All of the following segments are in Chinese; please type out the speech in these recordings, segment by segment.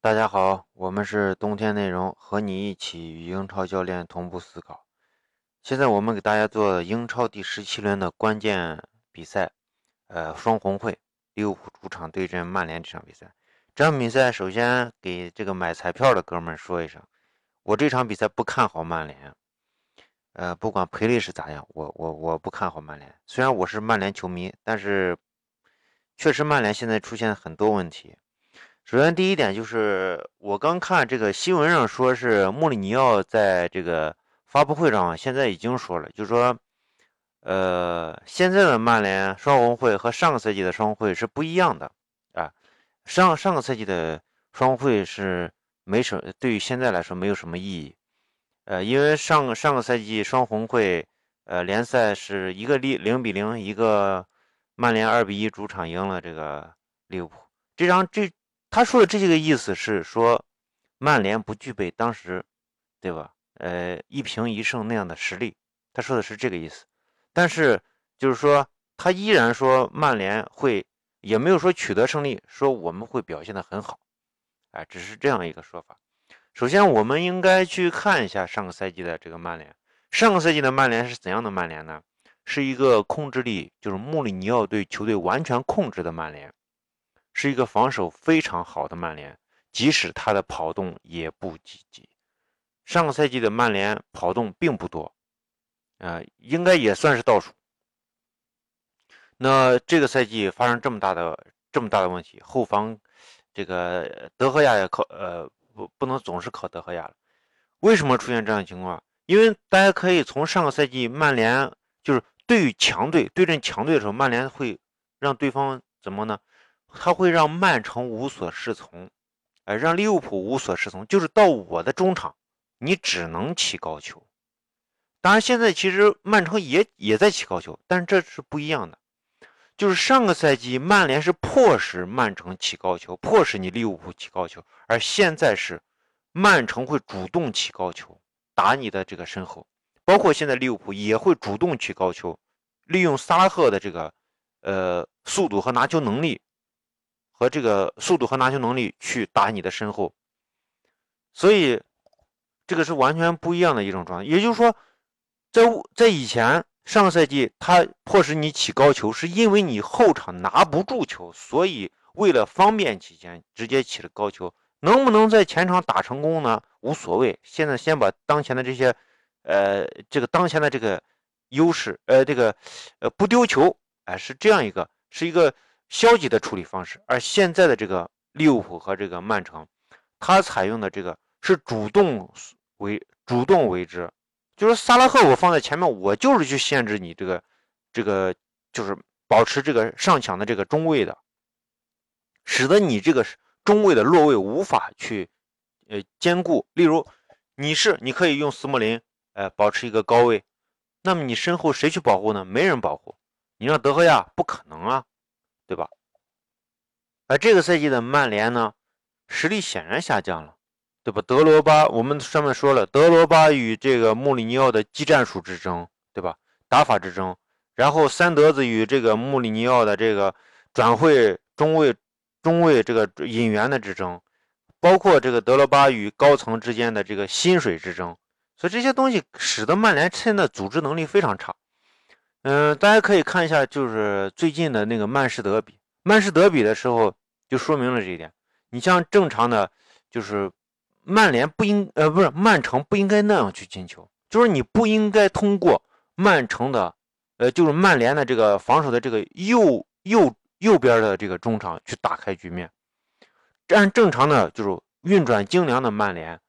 大家好，我们是冬天内容，和你一起与英超教练同步思考。现在我们给大家做英超第十七轮的关键比赛，呃，双红会，利物浦主场对阵曼联这场比赛。这场比赛首先给这个买彩票的哥们说一声，我这场比赛不看好曼联。呃，不管赔率是咋样，我我我不看好曼联。虽然我是曼联球迷，但是确实曼联现在出现很多问题。首先，第一点就是我刚看这个新闻上说是穆里尼奥在这个发布会上现在已经说了，就是说，呃，现在的曼联双红会和上个赛季的双红会是不一样的啊。上上个赛季的双红会是没什么对于现在来说没有什么意义，呃，因为上上个赛季双红会呃联赛是一个零零比零，一个曼联二比一主场赢了这个利物浦，这张这。他说的这个意思是说，曼联不具备当时，对吧？呃，一平一胜那样的实力。他说的是这个意思，但是就是说，他依然说曼联会，也没有说取得胜利，说我们会表现的很好，哎，只是这样一个说法。首先，我们应该去看一下上个赛季的这个曼联。上个赛季的曼联是怎样的曼联呢？是一个控制力，就是穆里尼奥对球队完全控制的曼联。是一个防守非常好的曼联，即使他的跑动也不积极。上个赛季的曼联跑动并不多，呃，应该也算是倒数。那这个赛季发生这么大的这么大的问题，后防这个德赫亚也靠呃不不能总是靠德赫亚了。为什么出现这样的情况？因为大家可以从上个赛季曼联就是对于强队对阵强队的时候，曼联会让对方怎么呢？他会让曼城无所适从，哎，让利物浦无所适从，就是到我的中场，你只能起高球。当然，现在其实曼城也也在起高球，但是这是不一样的。就是上个赛季曼联是迫使曼城起高球，迫使你利物浦起高球，而现在是曼城会主动起高球，打你的这个身后，包括现在利物浦也会主动起高球，利用萨拉赫的这个呃速度和拿球能力。和这个速度和拿球能力去打你的身后，所以这个是完全不一样的一种状态。也就是说，在在以前上个赛季，他迫使你起高球，是因为你后场拿不住球，所以为了方便起见，直接起了高球。能不能在前场打成功呢？无所谓。现在先把当前的这些，呃，这个当前的这个优势，呃，这个呃不丢球，哎，是这样一个，是一个。消极的处理方式，而现在的这个利物浦和这个曼城，他采用的这个是主动为主动为之，就是萨拉赫我放在前面，我就是去限制你这个这个，就是保持这个上抢的这个中位的，使得你这个中位的落位无法去呃兼顾。例如你是你可以用斯莫林，呃保持一个高位，那么你身后谁去保护呢？没人保护，你让德赫亚不可能啊。对吧？而这个赛季的曼联呢，实力显然下降了，对吧？德罗巴，我们上面说了，德罗巴与这个穆里尼奥的技战术之争，对吧？打法之争，然后三德子与这个穆里尼奥的这个转会中卫、中卫这个引援的之争，包括这个德罗巴与高层之间的这个薪水之争，所以这些东西使得曼联现在组织能力非常差。嗯，大家可以看一下，就是最近的那个曼市德比，曼市德比的时候就说明了这一点。你像正常的，就是曼联不应，呃，不是曼城不应该那样去进球，就是你不应该通过曼城的，呃，就是曼联的这个防守的这个右右右边的这个中场去打开局面。按正常的，就是运转精良的曼联，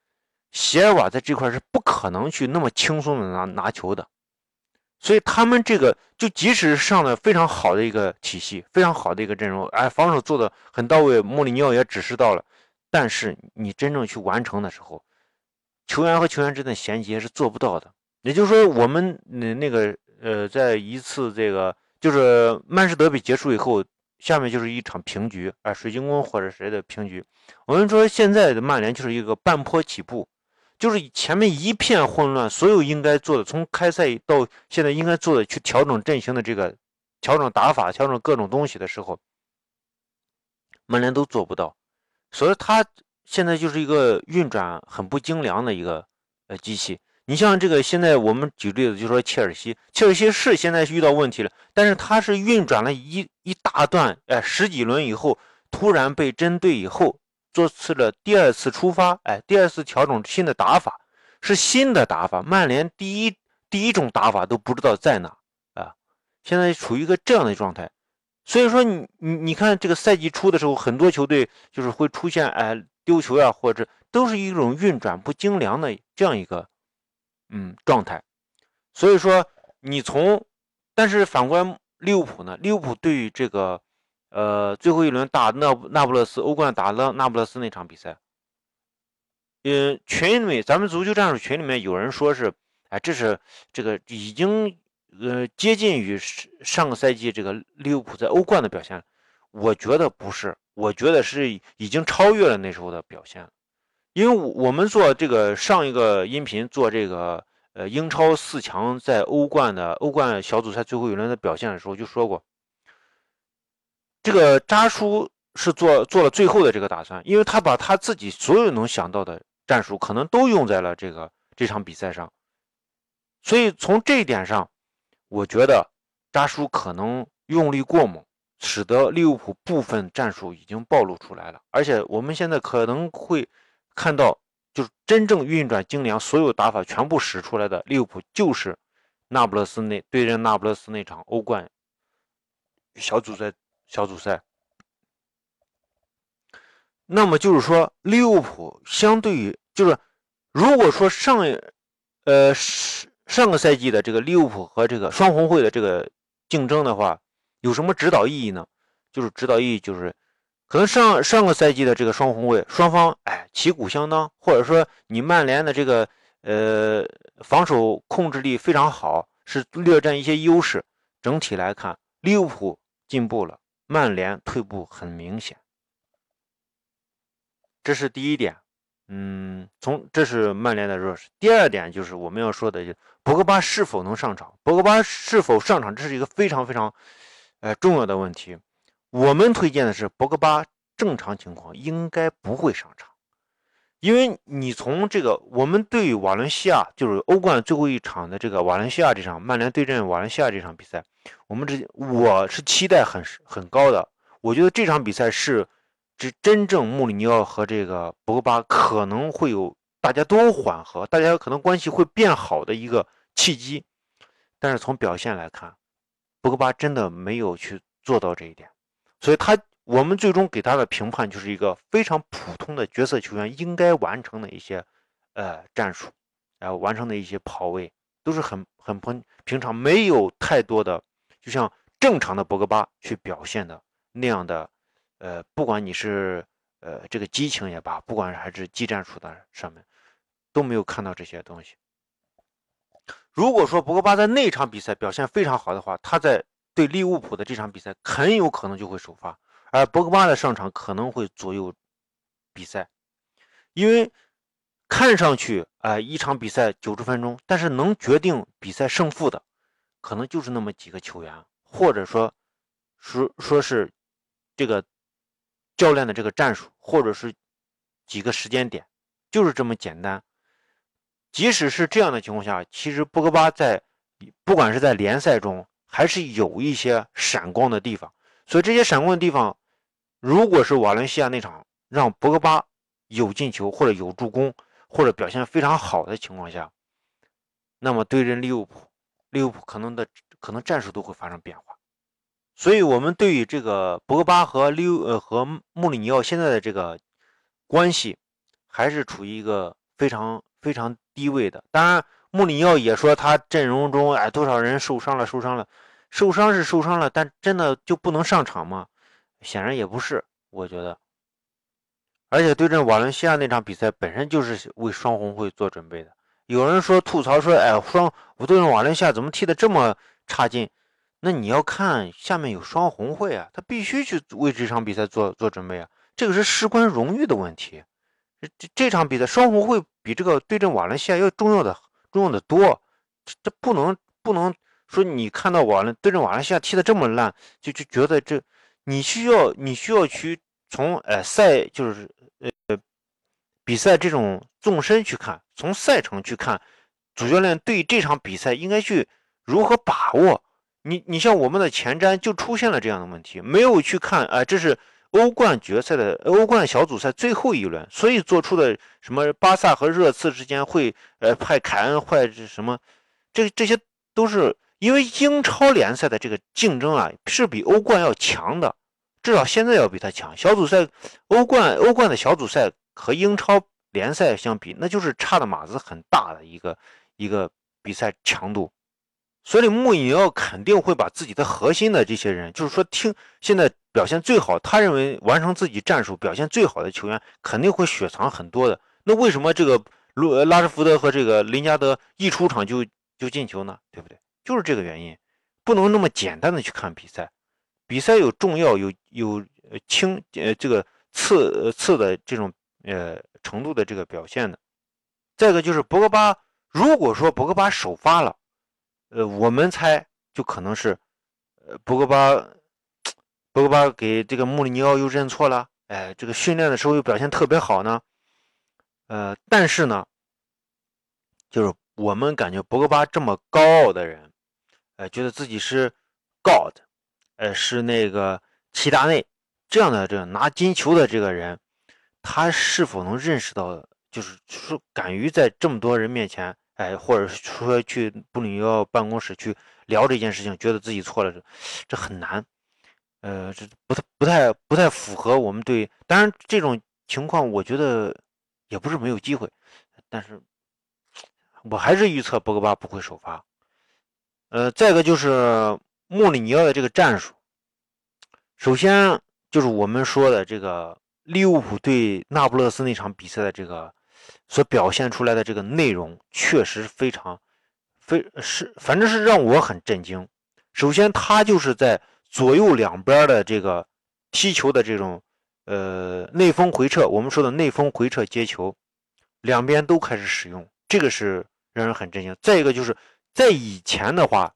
席尔瓦在这块是不可能去那么轻松的拿拿球的。所以他们这个就即使上了非常好的一个体系，非常好的一个阵容，哎，防守做的很到位，穆里尼奥也指示到了。但是你真正去完成的时候，球员和球员之间的衔接是做不到的。也就是说，我们那那个呃，在一次这个就是曼市德比结束以后，下面就是一场平局啊，水晶宫或者谁的平局。我们说现在的曼联就是一个半坡起步。就是前面一片混乱，所有应该做的，从开赛到现在应该做的，去调整阵型的这个，调整打法，调整各种东西的时候，曼联都做不到。所以他现在就是一个运转很不精良的一个呃机器。你像这个，现在我们举例子就说切尔西，切尔西是现在遇到问题了，但是他是运转了一一大段，哎，十几轮以后，突然被针对以后，做次了第二次出发，哎，第二次调整新的打法，是新的打法。曼联第一第一种打法都不知道在哪啊，现在处于一个这样的状态。所以说，你你你看这个赛季初的时候，很多球队就是会出现哎丢球呀，或者都是一种运转不精良的这样一个。嗯，状态，所以说你从，但是反观利物浦呢？利物浦对于这个，呃，最后一轮打那那不勒斯欧冠打了那不勒斯那场比赛，嗯，群里面咱们足球战术群里面有人说是，哎，这是这个已经呃接近于上个赛季这个利物浦在欧冠的表现，我觉得不是，我觉得是已经超越了那时候的表现。因为我们做这个上一个音频做这个呃英超四强在欧冠的欧冠小组赛最后一轮的表现的时候就说过，这个扎叔是做做了最后的这个打算，因为他把他自己所有能想到的战术可能都用在了这个这场比赛上，所以从这一点上，我觉得扎叔可能用力过猛，使得利物浦部分战术已经暴露出来了，而且我们现在可能会。看到就是真正运转精良，所有打法全部使出来的利物浦，就是那不勒斯那对阵那不勒斯那场欧冠小组赛小组赛。那么就是说，利物浦相对于就是如果说上呃上个赛季的这个利物浦和这个双红会的这个竞争的话，有什么指导意义呢？就是指导意义就是。可能上上个赛季的这个双红会双方哎旗鼓相当，或者说你曼联的这个呃防守控制力非常好，是略占一些优势。整体来看，利物浦进步了，曼联退步很明显。这是第一点，嗯，从这是曼联的弱势。第二点就是我们要说的，就博格巴是否能上场？博格巴是否上场，这是一个非常非常呃重要的问题。我们推荐的是博格巴，正常情况应该不会上场，因为你从这个我们对瓦伦西亚就是欧冠最后一场的这个瓦伦西亚这场曼联对阵瓦伦西亚这场比赛，我们这我是期待很很高的。我觉得这场比赛是这真正穆里尼奥和这个博格巴可能会有大家都缓和，大家可能关系会变好的一个契机。但是从表现来看，博格巴真的没有去做到这一点。所以他，我们最终给他的评判就是一个非常普通的角色球员应该完成的一些，呃，战术，然后完成的一些跑位都是很很平平常，没有太多的，就像正常的博格巴去表现的那样的，呃，不管你是呃这个激情也罢，不管还是技战术的上面，都没有看到这些东西。如果说博格巴在那场比赛表现非常好的话，他在。对利物浦的这场比赛很有可能就会首发，而博格巴的上场可能会左右比赛，因为看上去啊一场比赛九十分钟，但是能决定比赛胜负的，可能就是那么几个球员，或者说说说是这个教练的这个战术，或者是几个时间点，就是这么简单。即使是这样的情况下，其实博格巴在不管是在联赛中。还是有一些闪光的地方，所以这些闪光的地方，如果是瓦伦西亚那场让博格巴有进球或者有助攻或者表现非常好的情况下，那么对阵利物浦，利物浦可能的可能战术都会发生变化。所以，我们对于这个博格巴和利呃和穆里尼奥现在的这个关系，还是处于一个非常非常低位的。当然。穆里尼奥也说，他阵容中哎多少人受伤了，受伤了，受伤是受伤了，但真的就不能上场吗？显然也不是，我觉得。而且对阵瓦伦西亚那场比赛本身就是为双红会做准备的。有人说吐槽说，哎，双我对阵瓦伦西亚怎么踢得这么差劲？那你要看下面有双红会啊，他必须去为这场比赛做做准备啊，这个是事关荣誉的问题。这这场比赛双红会比这个对阵瓦伦西亚要重要的。重要的多，这这不能不能说你看到瓦伦对阵瓦伦西亚踢的这么烂，就就觉得这你需要你需要去从呃赛就是呃比赛这种纵深去看，从赛程去看，主教练对这场比赛应该去如何把握？你你像我们的前瞻就出现了这样的问题，没有去看，啊，这是欧冠决赛的欧冠小组赛最后一轮，所以做出的什么巴萨和热刺之间会呃派凯恩坏什么，这这些都是因为英超联赛的这个竞争啊是比欧冠要强的，至少现在要比他强。小组赛欧冠欧冠的小组赛和英超联赛相比，那就是差的码子很大的一个一个比赛强度。所以穆里尼奥肯定会把自己的核心的这些人，就是说听现在表现最好，他认为完成自己战术表现最好的球员，肯定会雪藏很多的。那为什么这个卢拉什福德和这个林加德一出场就就进球呢？对不对？就是这个原因，不能那么简单的去看比赛。比赛有重要有有轻呃这个次次的这种呃程度的这个表现的。再一个就是博格巴，如果说博格巴首发了。呃，我们猜就可能是，呃，博格巴，博格巴给这个穆里尼奥又认错了，哎，这个训练的时候又表现特别好呢，呃，但是呢，就是我们感觉博格巴这么高傲的人，呃，觉得自己是 God，呃，是那个齐达内这样的这个拿金球的这个人，他是否能认识到，就是说敢于在这么多人面前。哎，或者说去布里尼奥办公室去聊这件事情，觉得自己错了，这很难。呃，这不太不太不太符合我们对。当然，这种情况我觉得也不是没有机会，但是我还是预测博格巴不会首发。呃，再一个就是穆里尼奥的这个战术，首先就是我们说的这个利物浦对那不勒斯那场比赛的这个。所表现出来的这个内容确实非常，非是反正是让我很震惊。首先，他就是在左右两边的这个踢球的这种呃内锋回撤，我们说的内锋回撤接球，两边都开始使用，这个是让人很震惊。再一个就是在以前的话，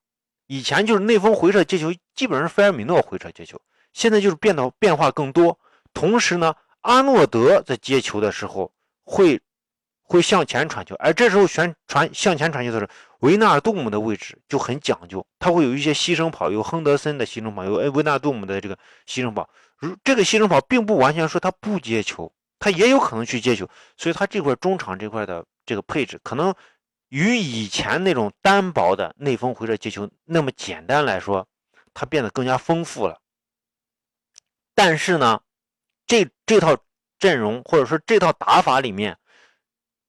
以前就是内锋回撤接球基本上是菲尔米诺回撤接球，现在就是变得变化更多。同时呢，阿诺德在接球的时候会。会向前传球，而这时候旋传向前传球的时候，维纳尔杜姆的位置就很讲究，他会有一些牺牲跑，有亨德森的牺牲跑，有维纳杜姆的这个牺牲跑。如这个牺牲跑并不完全说他不接球，他也有可能去接球，所以他这块中场这块的这个配置，可能与以前那种单薄的内锋回撤接球那么简单来说，它变得更加丰富了。但是呢，这这套阵容或者说这套打法里面。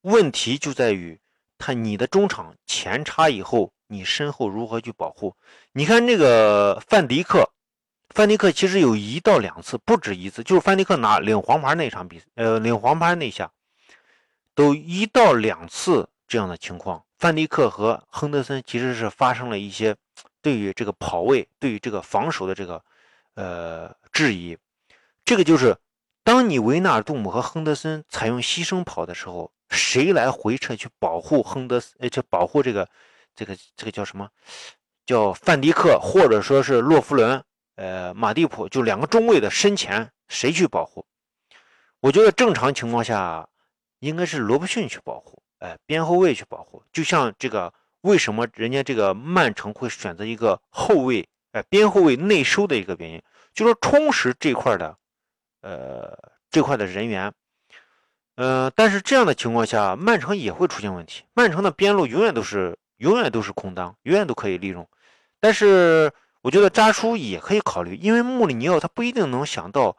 问题就在于，他你的中场前插以后，你身后如何去保护？你看这个范迪克，范迪克其实有一到两次，不止一次，就是范迪克拿领黄牌那场比赛，呃，领黄牌那下，都一到两次这样的情况。范迪克和亨德森其实是发生了一些对于这个跑位、对于这个防守的这个呃质疑。这个就是当你维纳尔杜姆和亨德森采用牺牲跑的时候。谁来回撤去保护亨德斯？呃，去保护这个，这个，这个叫什么？叫范迪克，或者说是洛夫伦，呃，马蒂普，就两个中卫的身前，谁去保护？我觉得正常情况下应该是罗伯逊去保护，哎，边后卫去保护。就像这个，为什么人家这个曼城会选择一个后卫，哎，边后卫内收的一个原因，就说充实这块的，呃，这块的人员。呃，但是这样的情况下，曼城也会出现问题。曼城的边路永远都是永远都是空当，永远都可以利用。但是我觉得扎叔也可以考虑，因为穆里尼奥他不一定能想到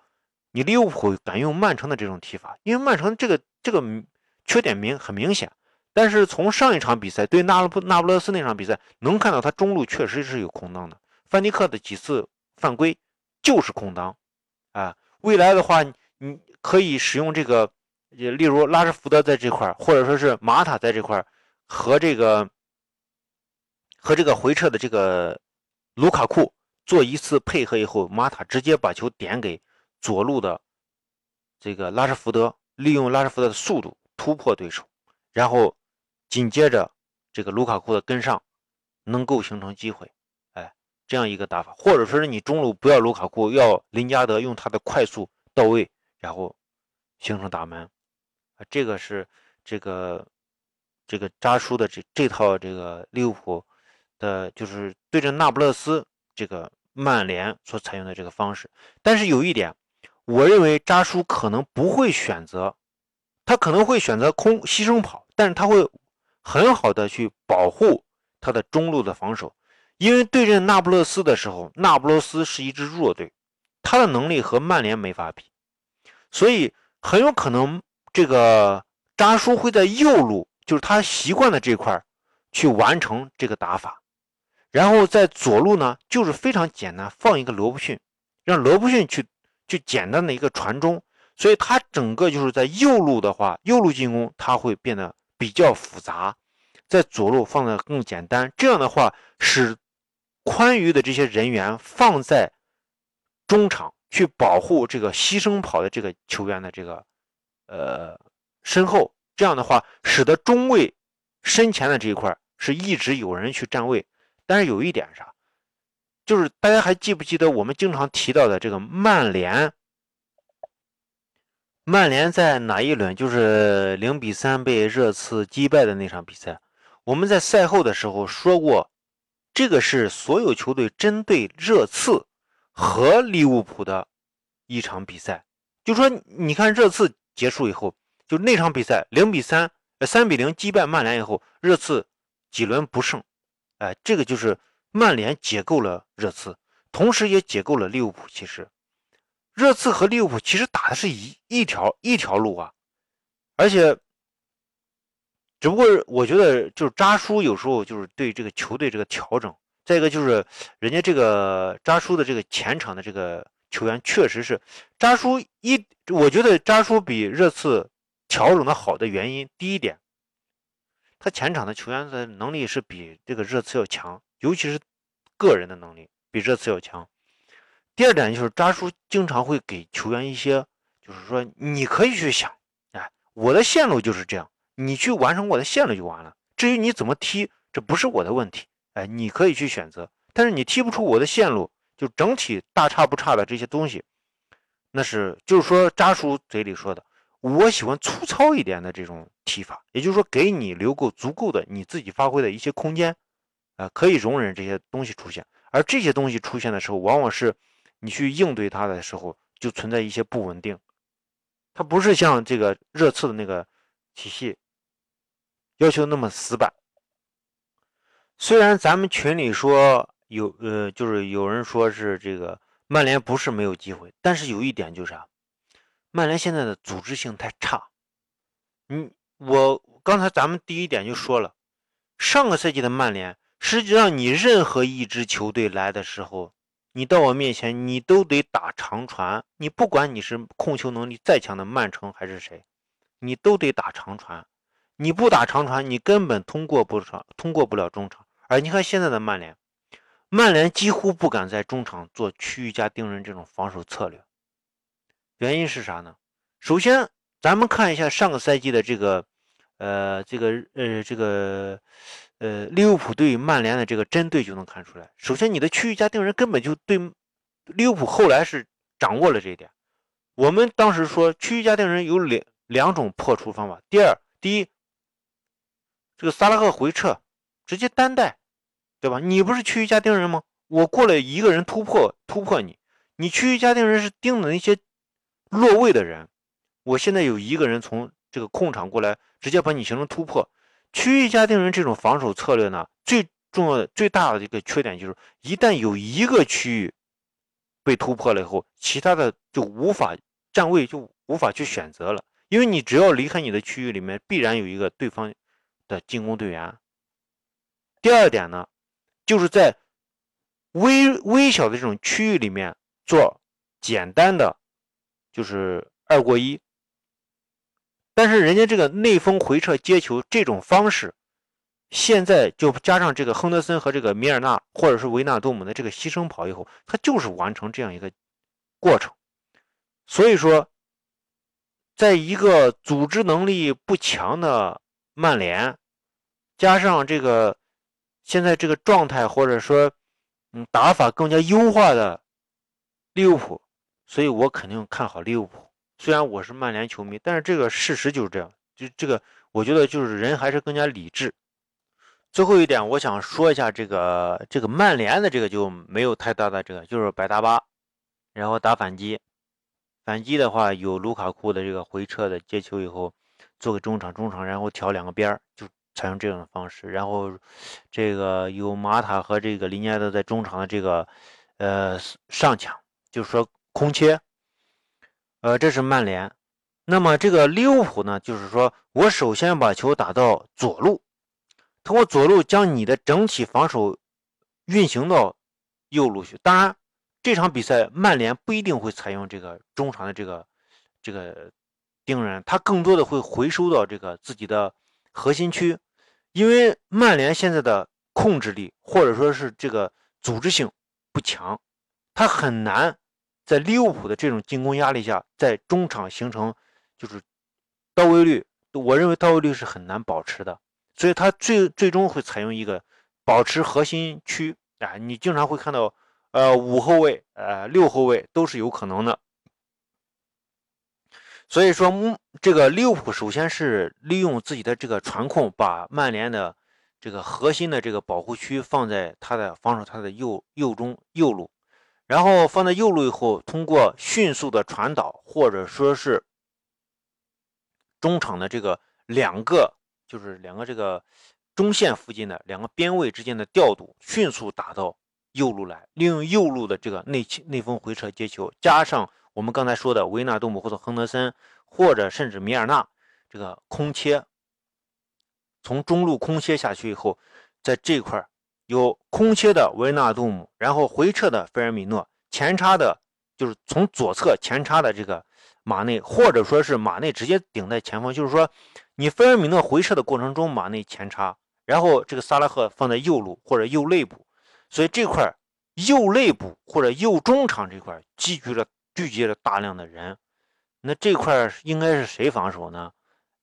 你利物浦敢用曼城的这种踢法，因为曼城这个这个缺点明很明显。但是从上一场比赛对那不那不勒斯那场比赛，能看到他中路确实是有空当的。范迪克的几次犯规就是空当啊。未来的话，你可以使用这个。例如拉什福德在这块或者说是马塔在这块和这个和这个回撤的这个卢卡库做一次配合以后，马塔直接把球点给左路的这个拉什福德，利用拉什福德的速度突破对手，然后紧接着这个卢卡库的跟上，能够形成机会。哎，这样一个打法，或者说是你中路不要卢卡库，要林加德用他的快速到位，然后形成打门。啊，这个是这个这个扎叔的这这套这个利物浦的，就是对阵那不勒斯这个曼联所采用的这个方式。但是有一点，我认为扎叔可能不会选择，他可能会选择空牺牲跑，但是他会很好的去保护他的中路的防守，因为对阵那不勒斯的时候，那不勒斯是一支弱队，他的能力和曼联没法比，所以很有可能。这个扎叔会在右路，就是他习惯的这块去完成这个打法，然后在左路呢，就是非常简单，放一个罗布逊，让罗布逊去去简单的一个传中，所以他整个就是在右路的话，右路进攻他会变得比较复杂，在左路放的更简单，这样的话使宽裕的这些人员放在中场去保护这个牺牲跑的这个球员的这个。呃，身后这样的话，使得中卫身前的这一块是一直有人去站位。但是有一点啥，就是大家还记不记得我们经常提到的这个曼联？曼联在哪一轮？就是零比三被热刺击败的那场比赛。我们在赛后的时候说过，这个是所有球队针对热刺和利物浦的一场比赛。就说你看热刺。结束以后，就那场比赛零比三，三比零击败曼联以后，热刺几轮不胜，哎，这个就是曼联解构了热刺，同时也解构了利物浦。其实，热刺和利物浦其实打的是一一条一条路啊，而且，只不过我觉得就是扎叔有时候就是对这个球队这个调整，再一个就是人家这个扎叔的这个前场的这个。球员确实是扎叔一，我觉得扎叔比热刺调整的好的原因，第一点，他前场的球员的能力是比这个热刺要强，尤其是个人的能力比热刺要强。第二点就是扎叔经常会给球员一些，就是说你可以去想，哎，我的线路就是这样，你去完成我的线路就完了。至于你怎么踢，这不是我的问题，哎，你可以去选择，但是你踢不出我的线路。就整体大差不差的这些东西，那是就是说扎叔嘴里说的，我喜欢粗糙一点的这种踢法，也就是说给你留够足够的你自己发挥的一些空间，啊，可以容忍这些东西出现。而这些东西出现的时候，往往是你去应对它的时候就存在一些不稳定，它不是像这个热刺的那个体系要求那么死板。虽然咱们群里说。有呃，就是有人说是这个曼联不是没有机会，但是有一点就是啊，曼联现在的组织性太差。嗯，我刚才咱们第一点就说了，上个赛季的曼联，实际上你任何一支球队来的时候，你到我面前，你都得打长传，你不管你是控球能力再强的曼城还是谁，你都得打长传，你不打长传，你根本通过不上，通过不了中场。而你看现在的曼联。曼联几乎不敢在中场做区域加盯人这种防守策略，原因是啥呢？首先，咱们看一下上个赛季的这个，呃，这个，呃，这个，呃，利物浦对曼联的这个针对就能看出来。首先，你的区域加盯人根本就对利物浦后来是掌握了这一点。我们当时说区域加盯人有两两种破除方法。第二，第一，这个萨拉赫回撤，直接单带。对吧？你不是区域加盯人吗？我过来一个人突破突破你，你区域加盯人是盯的那些落位的人。我现在有一个人从这个控场过来，直接把你形成突破。区域加定人这种防守策略呢，最重要的、最大的一个缺点就是，一旦有一个区域被突破了以后，其他的就无法站位，就无法去选择了。因为你只要离开你的区域里面，必然有一个对方的进攻队员。第二点呢？就是在微微小的这种区域里面做简单的，就是二过一。但是人家这个内锋回撤接球这种方式，现在就加上这个亨德森和这个米尔纳或者是维纳多姆的这个牺牲跑以后，他就是完成这样一个过程。所以说，在一个组织能力不强的曼联，加上这个。现在这个状态，或者说，嗯，打法更加优化的利物浦，所以我肯定看好利物浦。虽然我是曼联球迷，但是这个事实就是这样。就这个，我觉得就是人还是更加理智。最后一点，我想说一下这个这个曼联的这个就没有太大的这个，就是摆大巴，然后打反击。反击的话有卢卡库的这个回撤的接球以后，做个中场，中场然后挑两个边儿，就采用这样的方式。然后这个有马塔和这个林加德在中场的这个呃上抢，就是说空切。呃，这是曼联。那么这个利物浦呢，就是说我首先把球打到左路。通过左路将你的整体防守运行到右路去。当然，这场比赛曼联不一定会采用这个中场的这个这个盯人，他更多的会回收到这个自己的核心区，因为曼联现在的控制力或者说是这个组织性不强，他很难在利物浦的这种进攻压力下，在中场形成就是到位率，我认为到位率是很难保持的。所以他最最终会采用一个保持核心区啊，你经常会看到，呃，五后卫、呃，六后卫都是有可能的。所以说，这个利物浦首先是利用自己的这个传控，把曼联的这个核心的这个保护区放在他的防守他的右右中右路，然后放在右路以后，通过迅速的传导或者说是中场的这个两个。就是两个这个中线附近的两个边位之间的调度，迅速打到右路来，利用右路的这个内内锋回撤接球，加上我们刚才说的维纳杜姆或者亨德森，或者甚至米尔纳这个空切，从中路空切下去以后，在这块有空切的维纳杜姆，然后回撤的菲尔米诺，前插的就是从左侧前插的这个马内，或者说是马内直接顶在前锋，就是说。你菲尔米诺回撤的过程中，马内前插，然后这个萨拉赫放在右路或者右肋部，所以这块右肋部或者右中场这块积聚了聚集了大量的人，那这块应该是谁防守呢？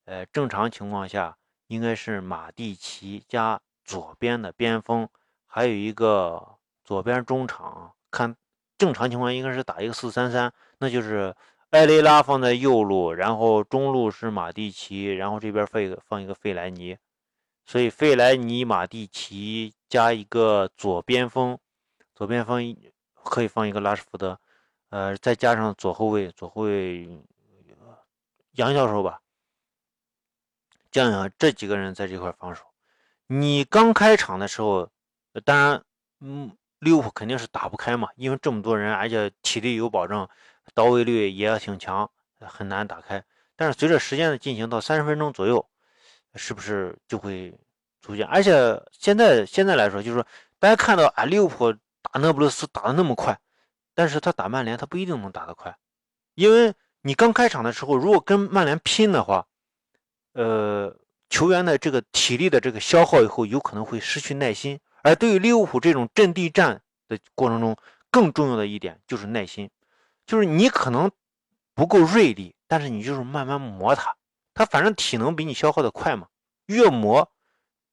呃，正常情况下应该是马蒂奇加左边的边锋，还有一个左边中场。看正常情况应该是打一个四三三，那就是。埃雷拉放在右路，然后中路是马蒂奇，然后这边放一个放一个费莱尼，所以费莱尼、马蒂奇加一个左边锋，左边锋可以放一个拉什福德，呃，再加上左后卫，左后卫杨教授吧，这样这几个人在这块防守。你刚开场的时候，当然，嗯，利物浦肯定是打不开嘛，因为这么多人，而且体力有保证。到位率也挺强，很难打开。但是随着时间的进行，到三十分钟左右，是不是就会出现？而且现在现在来说，就是说大家看到啊，利物浦打那不勒斯打的那么快，但是他打曼联他不一定能打得快，因为你刚开场的时候，如果跟曼联拼的话，呃，球员的这个体力的这个消耗以后，有可能会失去耐心。而对于利物浦这种阵地战的过程中，更重要的一点就是耐心。就是你可能不够锐利，但是你就是慢慢磨他。他反正体能比你消耗的快嘛，越磨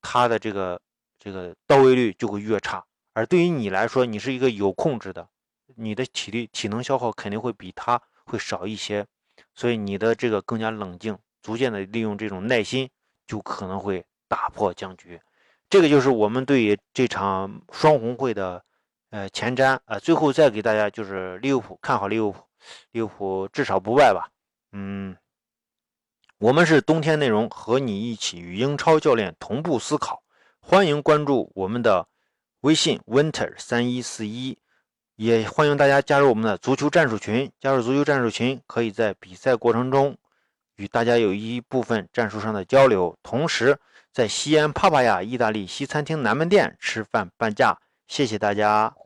他的这个这个到位率就会越差。而对于你来说，你是一个有控制的，你的体力体能消耗肯定会比他会少一些，所以你的这个更加冷静，逐渐的利用这种耐心，就可能会打破僵局。这个就是我们对于这场双红会的。呃，前瞻啊，最后再给大家就是利物浦看好利物浦，利物浦至少不败吧。嗯，我们是冬天内容，和你一起与英超教练同步思考，欢迎关注我们的微信 winter 三一四一，也欢迎大家加入我们的足球战术群。加入足球战术群，可以在比赛过程中与大家有一部分战术上的交流，同时在西安帕帕亚意大利西餐厅南门店吃饭半价。谢谢大家。